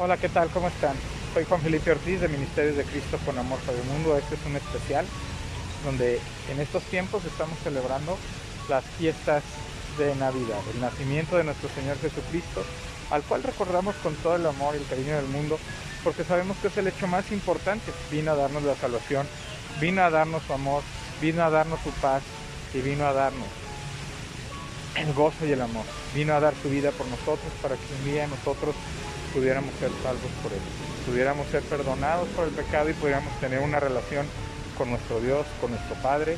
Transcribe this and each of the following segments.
Hola, ¿qué tal? ¿Cómo están? Soy Juan Felipe Ortiz de Ministerios de Cristo con Amor para el Mundo. Este es un especial donde en estos tiempos estamos celebrando las fiestas de Navidad, el nacimiento de nuestro Señor Jesucristo, al cual recordamos con todo el amor y el cariño del mundo, porque sabemos que es el hecho más importante. Vino a darnos la salvación, vino a darnos su amor, vino a darnos su paz y vino a darnos el gozo y el amor. Vino a dar su vida por nosotros para que un día nosotros pudiéramos ser salvos por Él, pudiéramos ser perdonados por el pecado y pudiéramos tener una relación con nuestro Dios, con nuestro Padre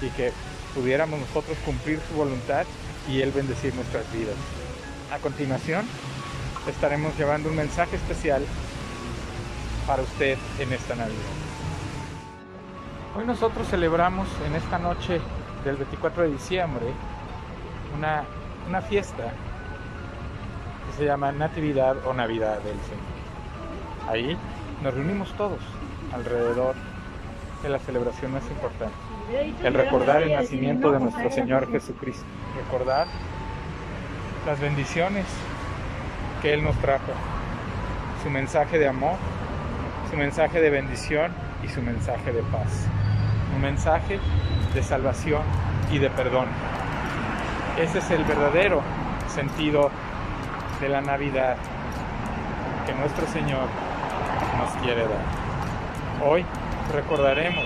y que pudiéramos nosotros cumplir su voluntad y Él bendecir nuestras vidas. A continuación, estaremos llevando un mensaje especial para usted en esta Navidad. Hoy nosotros celebramos en esta noche del 24 de diciembre una, una fiesta que se llama Natividad o Navidad del Señor. Ahí nos reunimos todos alrededor de la celebración más importante, el recordar el nacimiento de nuestro Señor Jesucristo, recordar las bendiciones que Él nos trajo, su mensaje de amor, su mensaje de bendición y su mensaje de paz, un mensaje de salvación y de perdón. Ese es el verdadero sentido de la Navidad que nuestro Señor nos quiere dar. Hoy recordaremos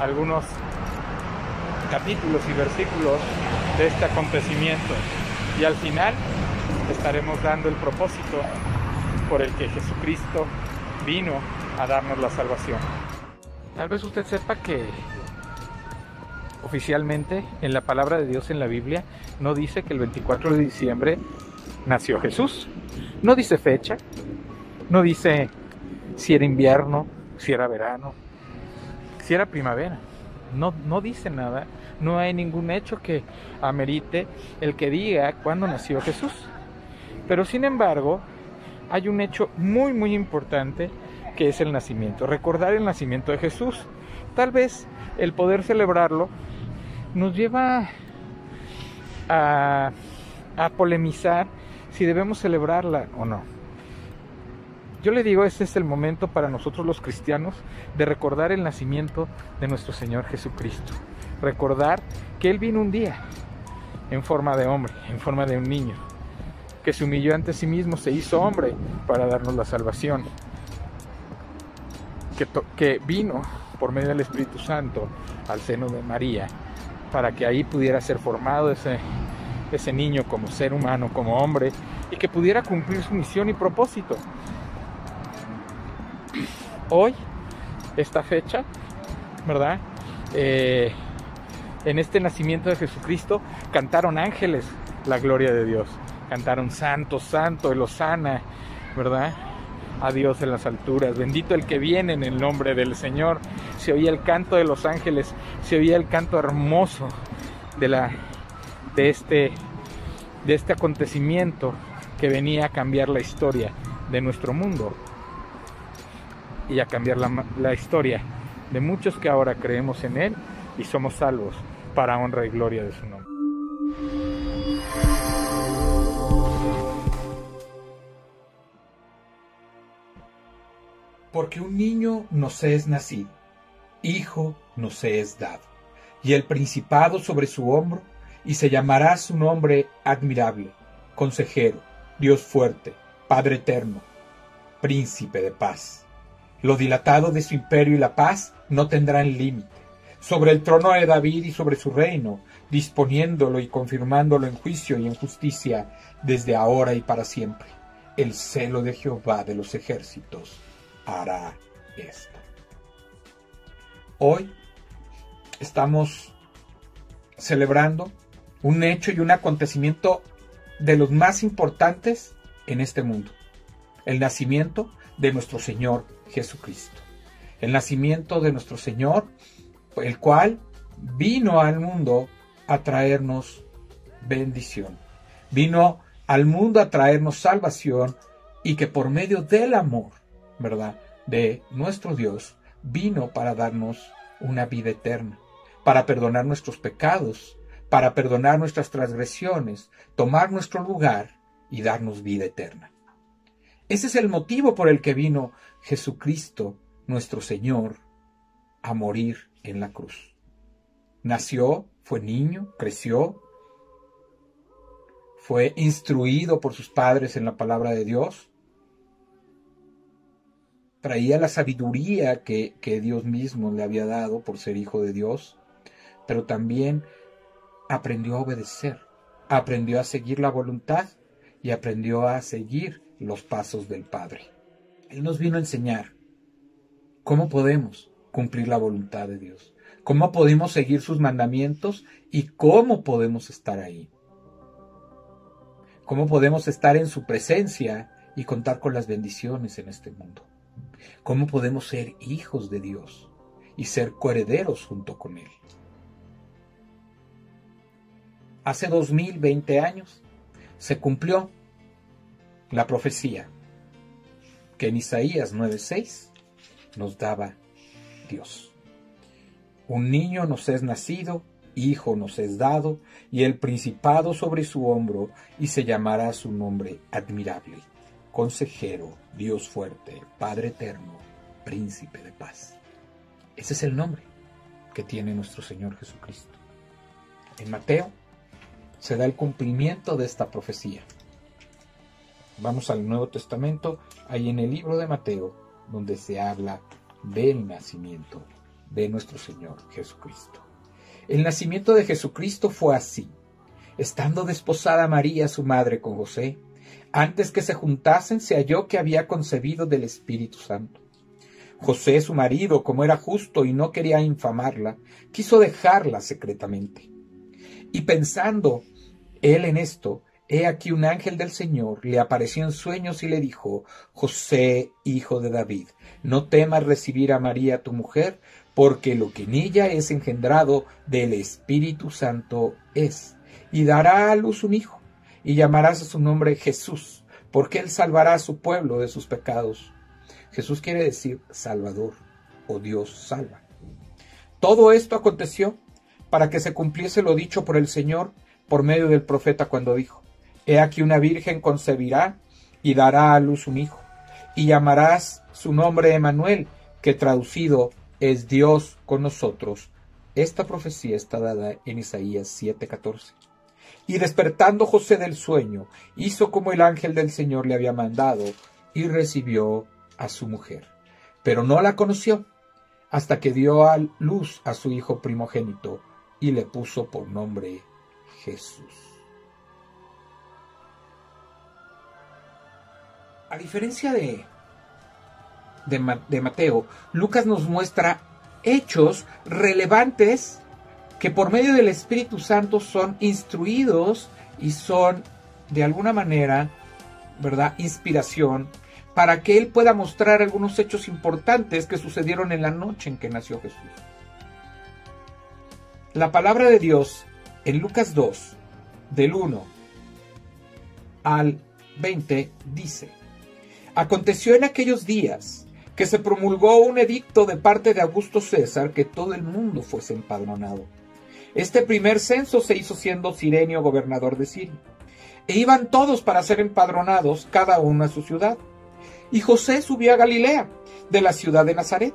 algunos capítulos y versículos de este acontecimiento y al final estaremos dando el propósito por el que Jesucristo vino a darnos la salvación. Tal vez usted sepa que oficialmente en la palabra de Dios en la Biblia no dice que el 24 de diciembre nació Jesús. No dice fecha, no dice si era invierno, si era verano, si era primavera. No, no dice nada, no hay ningún hecho que amerite el que diga cuándo nació Jesús. Pero sin embargo, hay un hecho muy, muy importante que es el nacimiento, recordar el nacimiento de Jesús. Tal vez el poder celebrarlo nos lleva a, a polemizar si debemos celebrarla o no. Yo le digo, este es el momento para nosotros los cristianos de recordar el nacimiento de nuestro Señor Jesucristo. Recordar que Él vino un día en forma de hombre, en forma de un niño, que se humilló ante sí mismo, se hizo hombre para darnos la salvación, que, vino por medio del Espíritu Santo al seno de María, para que ahí pudiera ser formado ese, ese niño como ser humano, como hombre, y que pudiera cumplir su misión y propósito. Hoy, esta fecha, ¿verdad? Eh, en este nacimiento de Jesucristo cantaron ángeles la gloria de Dios. Cantaron Santo, Santo, el Osana, ¿verdad? A Dios en las alturas. Bendito el que viene en el nombre del Señor. Se oía el canto de los ángeles, se oía el canto hermoso de la de este de este acontecimiento que venía a cambiar la historia de nuestro mundo y a cambiar la, la historia de muchos que ahora creemos en Él y somos salvos para honra y gloria de su nombre. Porque un niño nos es nacido, hijo nos es dado, y el principado sobre su hombro, y se llamará su nombre admirable, consejero, Dios fuerte, Padre eterno, príncipe de paz. Lo dilatado de su imperio y la paz no tendrán límite. Sobre el trono de David y sobre su reino, disponiéndolo y confirmándolo en juicio y en justicia desde ahora y para siempre. El celo de Jehová de los ejércitos hará esto. Hoy estamos celebrando un hecho y un acontecimiento de los más importantes en este mundo. El nacimiento de nuestro Señor Jesucristo. El nacimiento de nuestro Señor, el cual vino al mundo a traernos bendición. Vino al mundo a traernos salvación y que por medio del amor, ¿verdad? De nuestro Dios, vino para darnos una vida eterna, para perdonar nuestros pecados, para perdonar nuestras transgresiones, tomar nuestro lugar y darnos vida eterna. Ese es el motivo por el que vino Jesucristo, nuestro Señor, a morir en la cruz. Nació, fue niño, creció, fue instruido por sus padres en la palabra de Dios, traía la sabiduría que, que, Dios mismo le había dado por ser hijo de Dios, pero también aprendió a obedecer, aprendió a seguir la voluntad y aprendió a seguir los pasos del Padre. Él nos vino a enseñar cómo podemos cumplir la voluntad de Dios, cómo podemos seguir sus mandamientos y cómo podemos estar ahí cómo podemos estar en su presencia y contar con las bendiciones en este mundo. Cómo podemos ser hijos de Dios y ser coherederos junto con Él. Hace 2020 años se cumplió la profecía que en Isaías 9:6 nos daba Dios. Un niño nos es nacido, Hijo nos es dado, y el principado sobre su hombro, y se llamará su nombre admirable, consejero, Dios fuerte, Padre eterno, príncipe de paz. Ese es el nombre que tiene nuestro Señor Jesucristo. En Mateo se da el cumplimiento de esta profecía. Vamos al Nuevo Testamento, ahí en el libro de Mateo, donde se habla del nacimiento de nuestro Señor Jesucristo. El nacimiento de Jesucristo fue así. Estando desposada María, su madre, con José, antes que se juntasen, se halló que había concebido del Espíritu Santo. José, su marido, como era justo y no quería infamarla, quiso dejarla secretamente. Y pensando él en esto, he aquí un ángel del Señor le apareció en sueños y le dijo, José, hijo de David, no temas recibir a María tu mujer, porque lo que en ella es engendrado del Espíritu Santo es, y dará a luz un hijo, y llamarás a su nombre Jesús, porque él salvará a su pueblo de sus pecados. Jesús quiere decir Salvador, o Dios salva. Todo esto aconteció para que se cumpliese lo dicho por el Señor por medio del profeta cuando dijo, He aquí una virgen concebirá y dará a luz un hijo, y llamarás su nombre Emanuel, que traducido es Dios con nosotros. Esta profecía está dada en Isaías 7:14. Y despertando José del sueño, hizo como el ángel del Señor le había mandado y recibió a su mujer. Pero no la conoció hasta que dio a luz a su hijo primogénito y le puso por nombre Jesús. A diferencia de de, Mateo, Lucas nos muestra hechos relevantes que por medio del Espíritu Santo son instruidos y son de alguna manera, ¿verdad?, inspiración para que él pueda mostrar algunos hechos importantes que sucedieron en la noche en que nació Jesús. La palabra de Dios en Lucas 2, del 1 al 20, dice, Aconteció en aquellos días que se promulgó un edicto de parte de Augusto César que todo el mundo fuese empadronado. Este primer censo se hizo siendo Sirenio gobernador de Siria. E iban todos para ser empadronados, cada uno a su ciudad. Y José subió a Galilea, de la ciudad de Nazaret,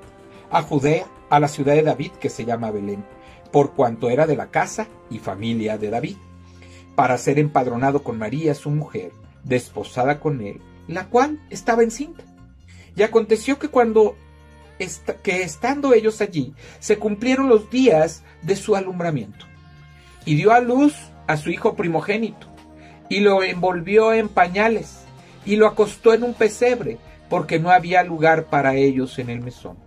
a Judea, a la ciudad de David, que se llama Belén, por cuanto era de la casa y familia de David, para ser empadronado con María, su mujer, desposada con él, la cual estaba encinta. Y aconteció que cuando que estando ellos allí, se cumplieron los días de su alumbramiento. Y dio a luz a su hijo primogénito, y lo envolvió en pañales, y lo acostó en un pesebre, porque no había lugar para ellos en el mesón.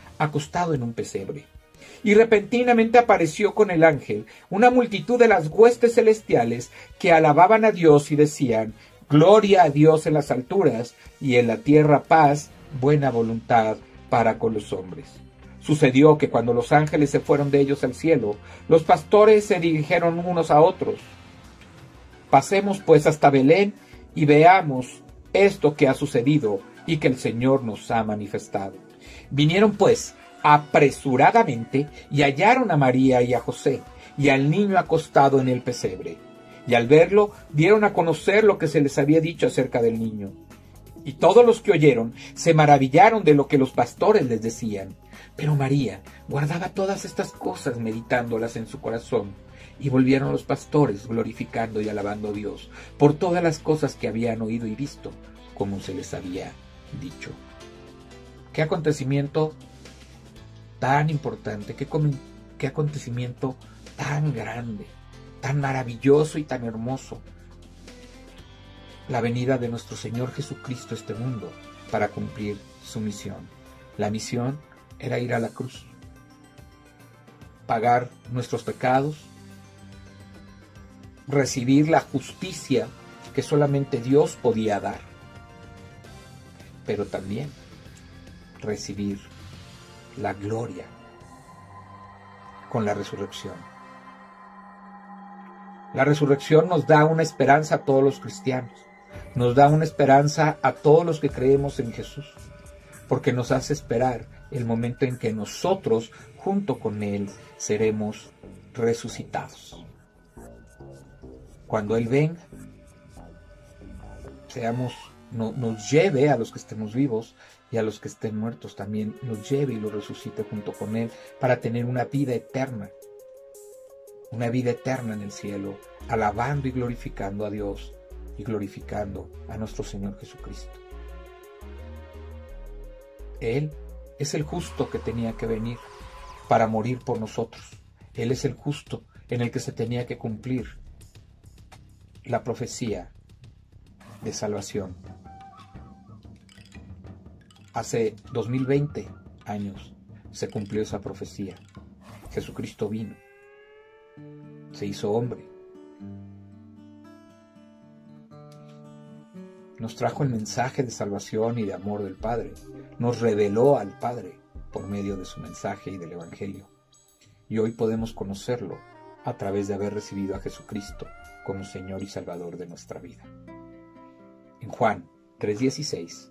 acostado en un pesebre. Y repentinamente apareció con el ángel una multitud de las huestes celestiales que alababan a Dios y decían, Gloria a Dios en las alturas y en la tierra paz, buena voluntad para con los hombres. Sucedió que cuando los ángeles se fueron de ellos al cielo, los pastores se dirigieron unos a otros. Pasemos pues hasta Belén y veamos esto que ha sucedido y que el Señor nos ha manifestado. Vinieron pues apresuradamente y hallaron a María y a José y al niño acostado en el pesebre. Y al verlo dieron a conocer lo que se les había dicho acerca del niño. Y todos los que oyeron se maravillaron de lo que los pastores les decían. Pero María guardaba todas estas cosas meditándolas en su corazón. Y volvieron los pastores glorificando y alabando a Dios por todas las cosas que habían oído y visto, como se les había dicho. ¿Qué acontecimiento tan importante? ¿Qué, qué acontecimiento tan grande, tan maravilloso y tan hermoso? La venida de nuestro Señor Jesucristo a este mundo para cumplir su misión. La misión era ir a la cruz, pagar nuestros pecados, recibir la justicia que solamente Dios podía dar, pero también recibir la gloria con la resurrección. La resurrección nos da una esperanza a todos los cristianos, nos da una esperanza a todos los que creemos en Jesús, porque nos hace esperar el momento en que nosotros, junto con Él, seremos resucitados. Cuando Él venga, seamos, nos lleve a los que estemos vivos y a los que estén muertos también, nos lleve y los resucite junto con Él para tener una vida eterna, una vida eterna en el cielo, alabando y glorificando a Dios y glorificando a nuestro Señor Jesucristo. Él es el justo que tenía que venir para morir por nosotros. Él es el justo en el que se tenía que cumplir la profecía de salvación. Hace 2020 años se cumplió esa profecía. Jesucristo vino, se hizo hombre, nos trajo el mensaje de salvación y de amor del Padre, nos reveló al Padre por medio de su mensaje y del Evangelio. Y hoy podemos conocerlo a través de haber recibido a Jesucristo como Señor y Salvador de nuestra vida. En Juan 3:16,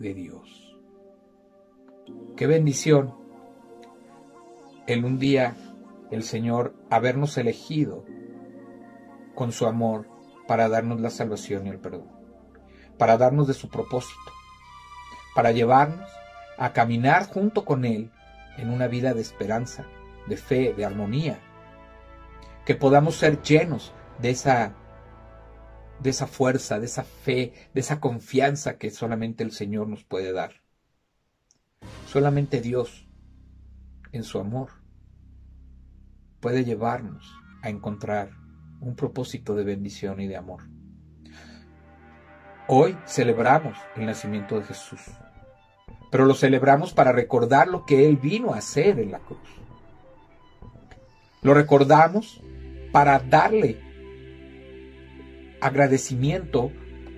de Dios. Qué bendición el un día el Señor habernos elegido con su amor para darnos la salvación y el perdón para darnos de su propósito, para llevarnos a caminar junto con Él en una vida de esperanza, de fe, de armonía, que podamos ser llenos de esa de esa fuerza, de esa fe, de esa confianza que solamente el Señor nos puede dar. Solamente Dios, en su amor, puede llevarnos a encontrar un propósito de bendición y de amor. Hoy celebramos el nacimiento de Jesús, pero lo celebramos para recordar lo que Él vino a hacer en la cruz. Lo recordamos para darle agradecimiento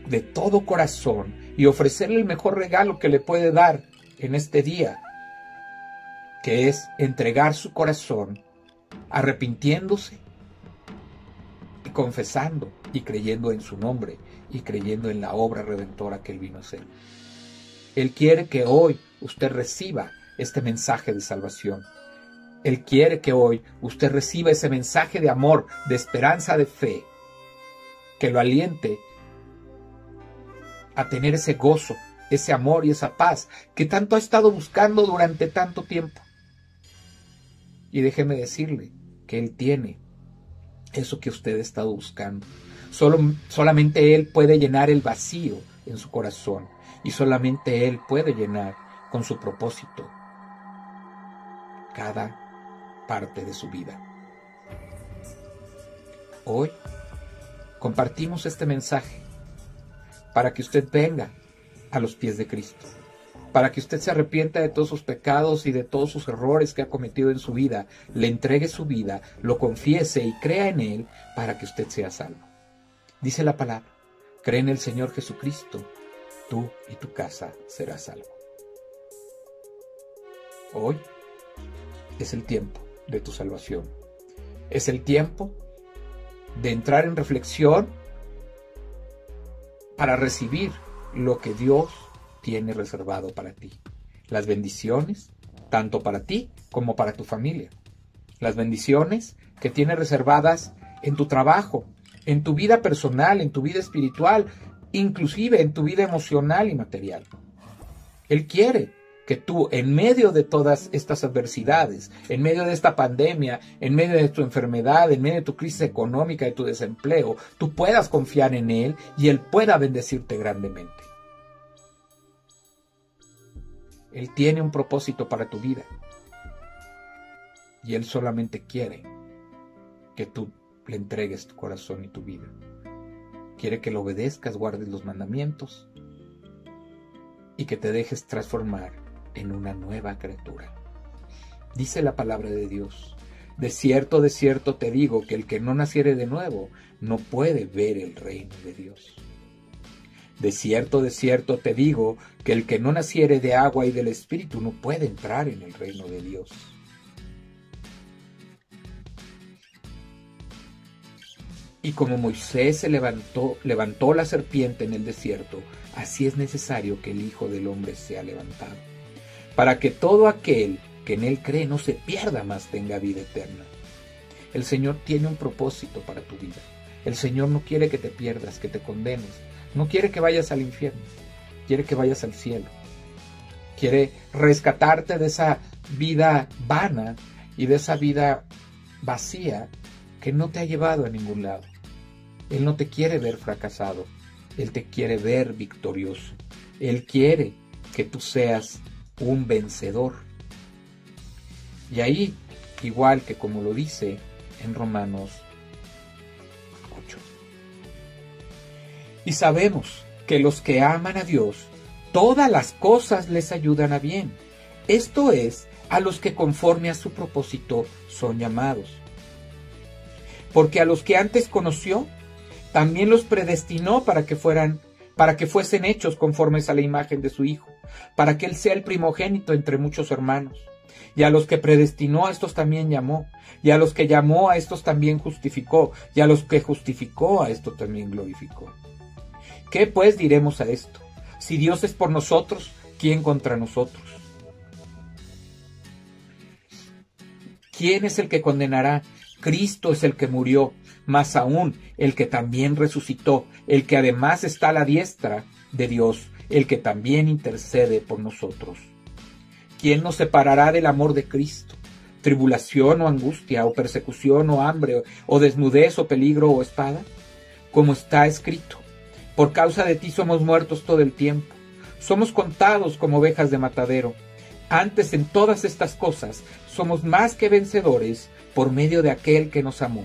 de todo corazón y ofrecerle el mejor regalo que le puede dar en este día, que es entregar su corazón arrepintiéndose y confesando y creyendo en su nombre y creyendo en la obra redentora que Él vino a hacer. Él quiere que hoy usted reciba este mensaje de salvación. Él quiere que hoy usted reciba ese mensaje de amor, de esperanza, de fe, que lo aliente a tener ese gozo, ese amor y esa paz que tanto ha estado buscando durante tanto tiempo. Y déjeme decirle que Él tiene eso que usted ha estado buscando. Solo, solamente Él puede llenar el vacío en su corazón y solamente Él puede llenar con su propósito cada parte de su vida. Hoy compartimos este mensaje para que usted venga a los pies de Cristo, para que usted se arrepienta de todos sus pecados y de todos sus errores que ha cometido en su vida, le entregue su vida, lo confiese y crea en Él para que usted sea salvo. Dice la palabra, cree en el Señor Jesucristo, tú y tu casa serás salvo. Hoy es el tiempo de tu salvación. Es el tiempo de entrar en reflexión para recibir lo que Dios tiene reservado para ti. Las bendiciones, tanto para ti como para tu familia. Las bendiciones que tiene reservadas en tu trabajo, en tu vida personal, en tu vida espiritual, inclusive en tu vida emocional y material. Él quiere que tú, en medio de todas estas adversidades, en medio de esta pandemia, en medio de tu enfermedad, en medio de tu crisis económica, de tu desempleo, tú puedas confiar en Él y Él pueda bendecirte grandemente. Él tiene un propósito para tu vida. Y Él solamente quiere que tú le entregues tu corazón y tu vida. Quiere que lo obedezcas, guardes los mandamientos y que te dejes transformar en una nueva criatura. Dice la palabra de Dios, de cierto, de cierto te digo que el que no naciere de nuevo no puede ver el reino de Dios. De cierto, de cierto te digo que el que no naciere de agua y del Espíritu no puede entrar en el reino de Dios. Y como Moisés se levantó, levantó la serpiente en el desierto, así es necesario que el Hijo del Hombre sea levantado para que todo aquel que en Él cree no se pierda más tenga vida eterna. El Señor tiene un propósito para tu vida. El Señor no quiere que te pierdas, que te condenes. No quiere que vayas al infierno. Quiere que vayas al cielo. Quiere rescatarte de esa vida vana y de esa vida vacía que no te ha llevado a ningún lado. Él no te quiere ver fracasado. Él te quiere ver victorioso. Él quiere que tú seas un vencedor. Y ahí, igual que como lo dice en Romanos 8. Y sabemos que los que aman a Dios, todas las cosas les ayudan a bien. Esto es, a los que conforme a su propósito son llamados. Porque a los que antes conoció, también los predestinó para que fueran para que fuesen hechos conformes a la imagen de su Hijo, para que Él sea el primogénito entre muchos hermanos. Y a los que predestinó a estos también llamó, y a los que llamó a estos también justificó, y a los que justificó a estos también glorificó. ¿Qué pues diremos a esto? Si Dios es por nosotros, ¿quién contra nosotros? ¿Quién es el que condenará? Cristo es el que murió, más aún el que también resucitó, el que además está a la diestra de Dios, el que también intercede por nosotros. ¿Quién nos separará del amor de Cristo? ¿Tribulación o angustia, o persecución o hambre, o desnudez o peligro o espada? Como está escrito, por causa de ti somos muertos todo el tiempo, somos contados como ovejas de matadero. Antes en todas estas cosas somos más que vencedores por medio de aquel que nos amó.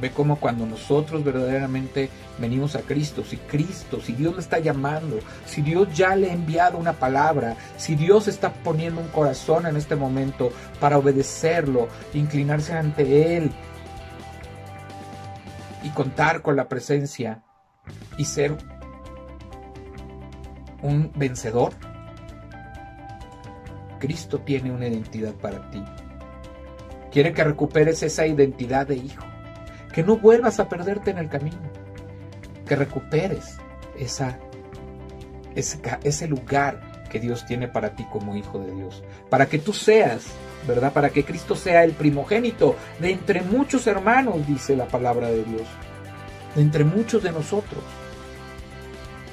Ve cómo cuando nosotros verdaderamente venimos a Cristo, si Cristo, si Dios le está llamando, si Dios ya le ha enviado una palabra, si Dios está poniendo un corazón en este momento para obedecerlo, inclinarse ante Él y contar con la presencia y ser un vencedor, Cristo tiene una identidad para ti. Quiere que recuperes esa identidad de hijo, que no vuelvas a perderte en el camino que recuperes esa, ese, ese lugar que Dios tiene para ti como hijo de Dios. Para que tú seas, ¿verdad? Para que Cristo sea el primogénito de entre muchos hermanos, dice la palabra de Dios. De entre muchos de nosotros.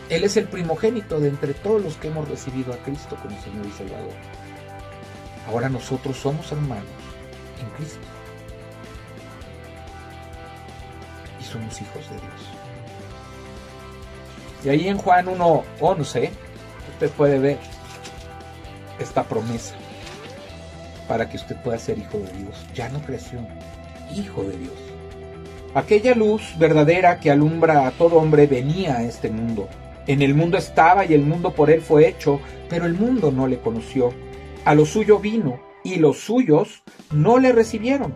Él es el primogénito de entre todos los que hemos recibido a Cristo como Señor y Salvador. Ahora nosotros somos hermanos en Cristo. Somos hijos de Dios. Y ahí en Juan 1.11, usted puede ver esta promesa para que usted pueda ser hijo de Dios. Ya no creación, hijo de Dios. Aquella luz verdadera que alumbra a todo hombre venía a este mundo. En el mundo estaba y el mundo por él fue hecho, pero el mundo no le conoció. A lo suyo vino y los suyos no le recibieron.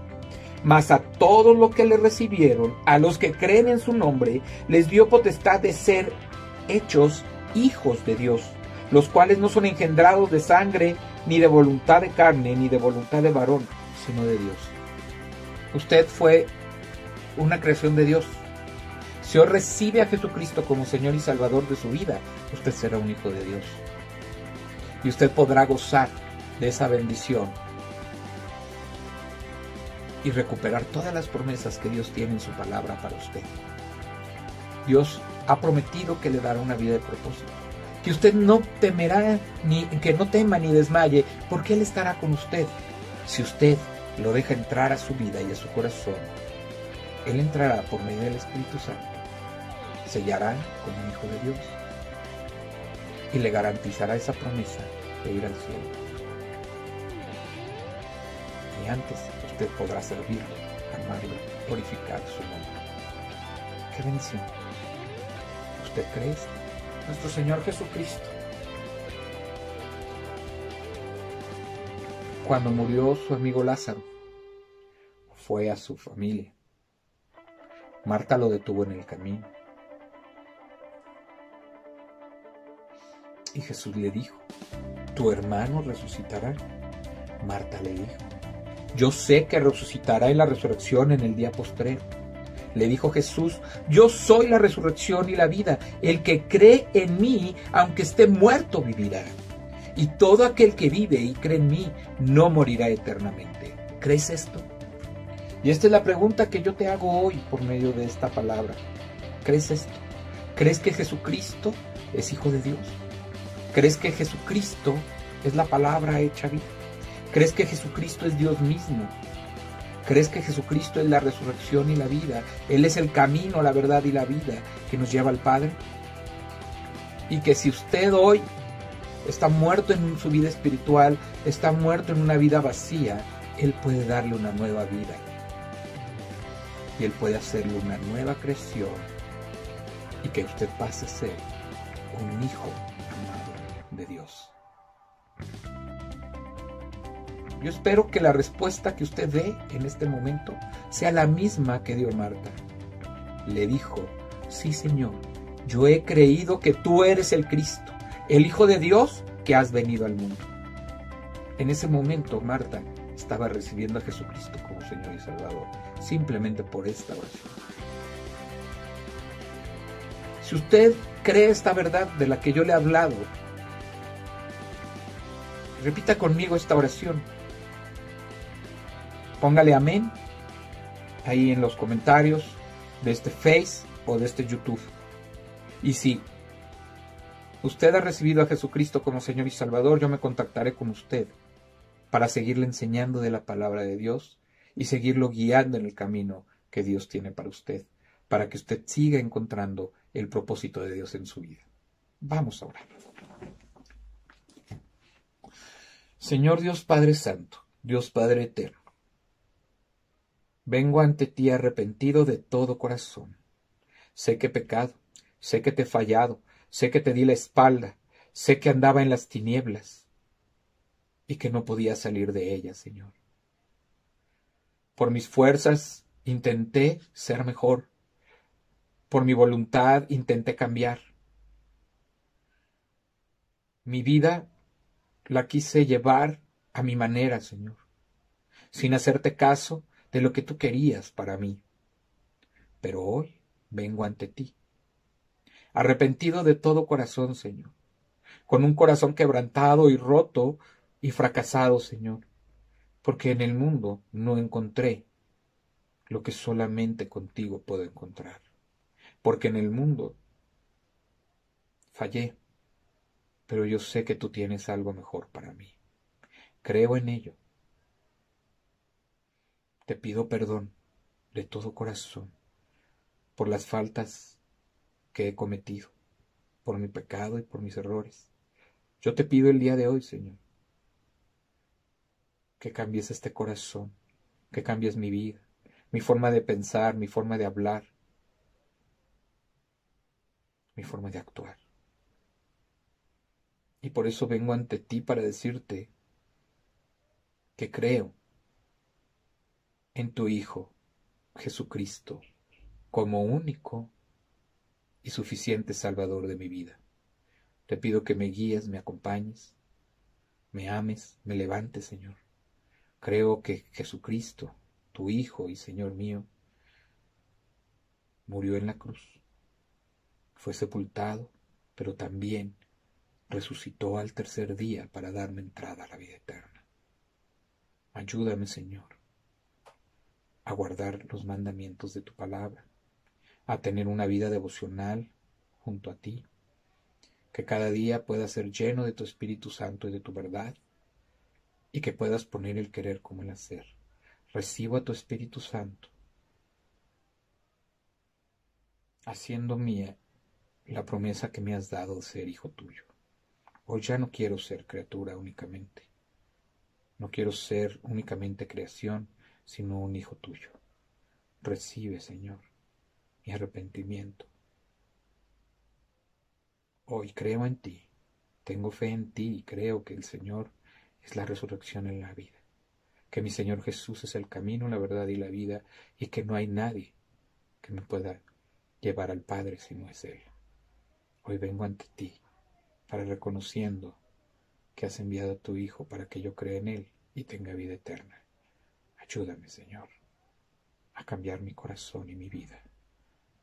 Mas a todos los que le recibieron, a los que creen en su nombre, les dio potestad de ser hechos hijos de Dios, los cuales no son engendrados de sangre, ni de voluntad de carne, ni de voluntad de varón, sino de Dios. Usted fue una creación de Dios. Si hoy recibe a Jesucristo como Señor y Salvador de su vida, usted será un hijo de Dios. Y usted podrá gozar de esa bendición y recuperar todas las promesas que Dios tiene en su palabra para usted. Dios ha prometido que le dará una vida de propósito. Que usted no temerá, ni que no tema ni desmaye, porque Él estará con usted. Si usted lo deja entrar a su vida y a su corazón, Él entrará por medio del Espíritu Santo, sellará como hijo de Dios y le garantizará esa promesa de ir al cielo. Y antes usted podrá servirlo, amarlo, glorificar su nombre. ¡Qué bendición! ¿Usted cree Nuestro Señor Jesucristo. Cuando murió su amigo Lázaro, fue a su familia. Marta lo detuvo en el camino. Y Jesús le dijo, tu hermano resucitará. Marta le dijo, yo sé que resucitará en la resurrección en el día postrero. Le dijo Jesús, yo soy la resurrección y la vida. El que cree en mí, aunque esté muerto, vivirá. Y todo aquel que vive y cree en mí, no morirá eternamente. ¿Crees esto? Y esta es la pregunta que yo te hago hoy por medio de esta palabra. ¿Crees esto? ¿Crees que Jesucristo es Hijo de Dios? ¿Crees que Jesucristo es la palabra hecha vida? ¿Crees que Jesucristo es Dios mismo? ¿Crees que Jesucristo es la resurrección y la vida? Él es el camino, la verdad y la vida que nos lleva al Padre. Y que si usted hoy está muerto en su vida espiritual, está muerto en una vida vacía, Él puede darle una nueva vida. Y Él puede hacerle una nueva creación. Y que usted pase a ser un hijo amado de Dios. Yo espero que la respuesta que usted dé en este momento sea la misma que dio Marta. Le dijo, sí Señor, yo he creído que tú eres el Cristo, el Hijo de Dios que has venido al mundo. En ese momento Marta estaba recibiendo a Jesucristo como Señor y Salvador, simplemente por esta oración. Si usted cree esta verdad de la que yo le he hablado, repita conmigo esta oración. Póngale amén ahí en los comentarios de este Face o de este YouTube. Y si usted ha recibido a Jesucristo como Señor y Salvador, yo me contactaré con usted para seguirle enseñando de la palabra de Dios y seguirlo guiando en el camino que Dios tiene para usted, para que usted siga encontrando el propósito de Dios en su vida. Vamos a orar. Señor Dios Padre Santo, Dios Padre Eterno, Vengo ante ti arrepentido de todo corazón. Sé que he pecado, sé que te he fallado, sé que te di la espalda, sé que andaba en las tinieblas y que no podía salir de ellas, Señor. Por mis fuerzas intenté ser mejor, por mi voluntad intenté cambiar. Mi vida la quise llevar a mi manera, Señor, sin hacerte caso de lo que tú querías para mí. Pero hoy vengo ante ti, arrepentido de todo corazón, Señor, con un corazón quebrantado y roto y fracasado, Señor, porque en el mundo no encontré lo que solamente contigo puedo encontrar, porque en el mundo fallé, pero yo sé que tú tienes algo mejor para mí. Creo en ello. Te pido perdón de todo corazón por las faltas que he cometido, por mi pecado y por mis errores. Yo te pido el día de hoy, Señor, que cambies este corazón, que cambies mi vida, mi forma de pensar, mi forma de hablar, mi forma de actuar. Y por eso vengo ante ti para decirte que creo en tu Hijo, Jesucristo, como único y suficiente Salvador de mi vida. Te pido que me guíes, me acompañes, me ames, me levantes, Señor. Creo que Jesucristo, tu Hijo y Señor mío, murió en la cruz, fue sepultado, pero también resucitó al tercer día para darme entrada a la vida eterna. Ayúdame, Señor, a guardar los mandamientos de tu palabra, a tener una vida devocional junto a ti, que cada día pueda ser lleno de tu Espíritu Santo y de tu verdad, y que puedas poner el querer como el hacer. Recibo a tu Espíritu Santo, haciendo mía la promesa que me has dado de ser hijo tuyo. Hoy ya no quiero ser criatura únicamente, no quiero ser únicamente creación, sino un hijo tuyo. Recibe, Señor, mi arrepentimiento. Hoy creo en ti, tengo fe en ti y creo que el Señor es la resurrección en la vida, que mi Señor Jesús es el camino, la verdad y la vida y que no hay nadie que me pueda llevar al Padre si no es Él. Hoy vengo ante ti para reconociendo que has enviado a tu Hijo para que yo crea en Él y tenga vida eterna. Ayúdame, Señor, a cambiar mi corazón y mi vida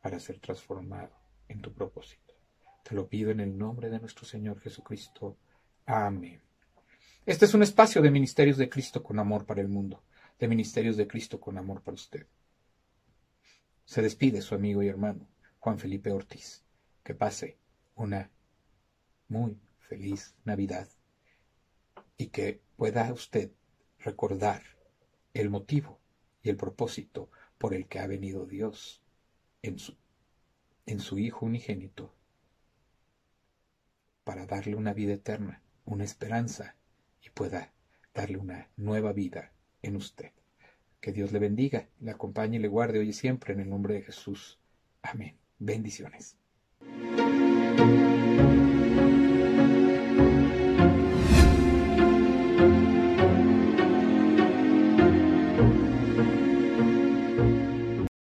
para ser transformado en tu propósito. Te lo pido en el nombre de nuestro Señor Jesucristo. Amén. Este es un espacio de ministerios de Cristo con amor para el mundo, de ministerios de Cristo con amor para usted. Se despide su amigo y hermano Juan Felipe Ortiz. Que pase una muy feliz Navidad y que pueda usted recordar el motivo y el propósito por el que ha venido Dios en su, Hijo unigénito para darle una vida eterna, una esperanza y pueda darle una nueva vida en usted. Que Dios le bendiga, le acompañe y le guarde hoy y siempre en el nombre de Jesús. Amén. Bendiciones.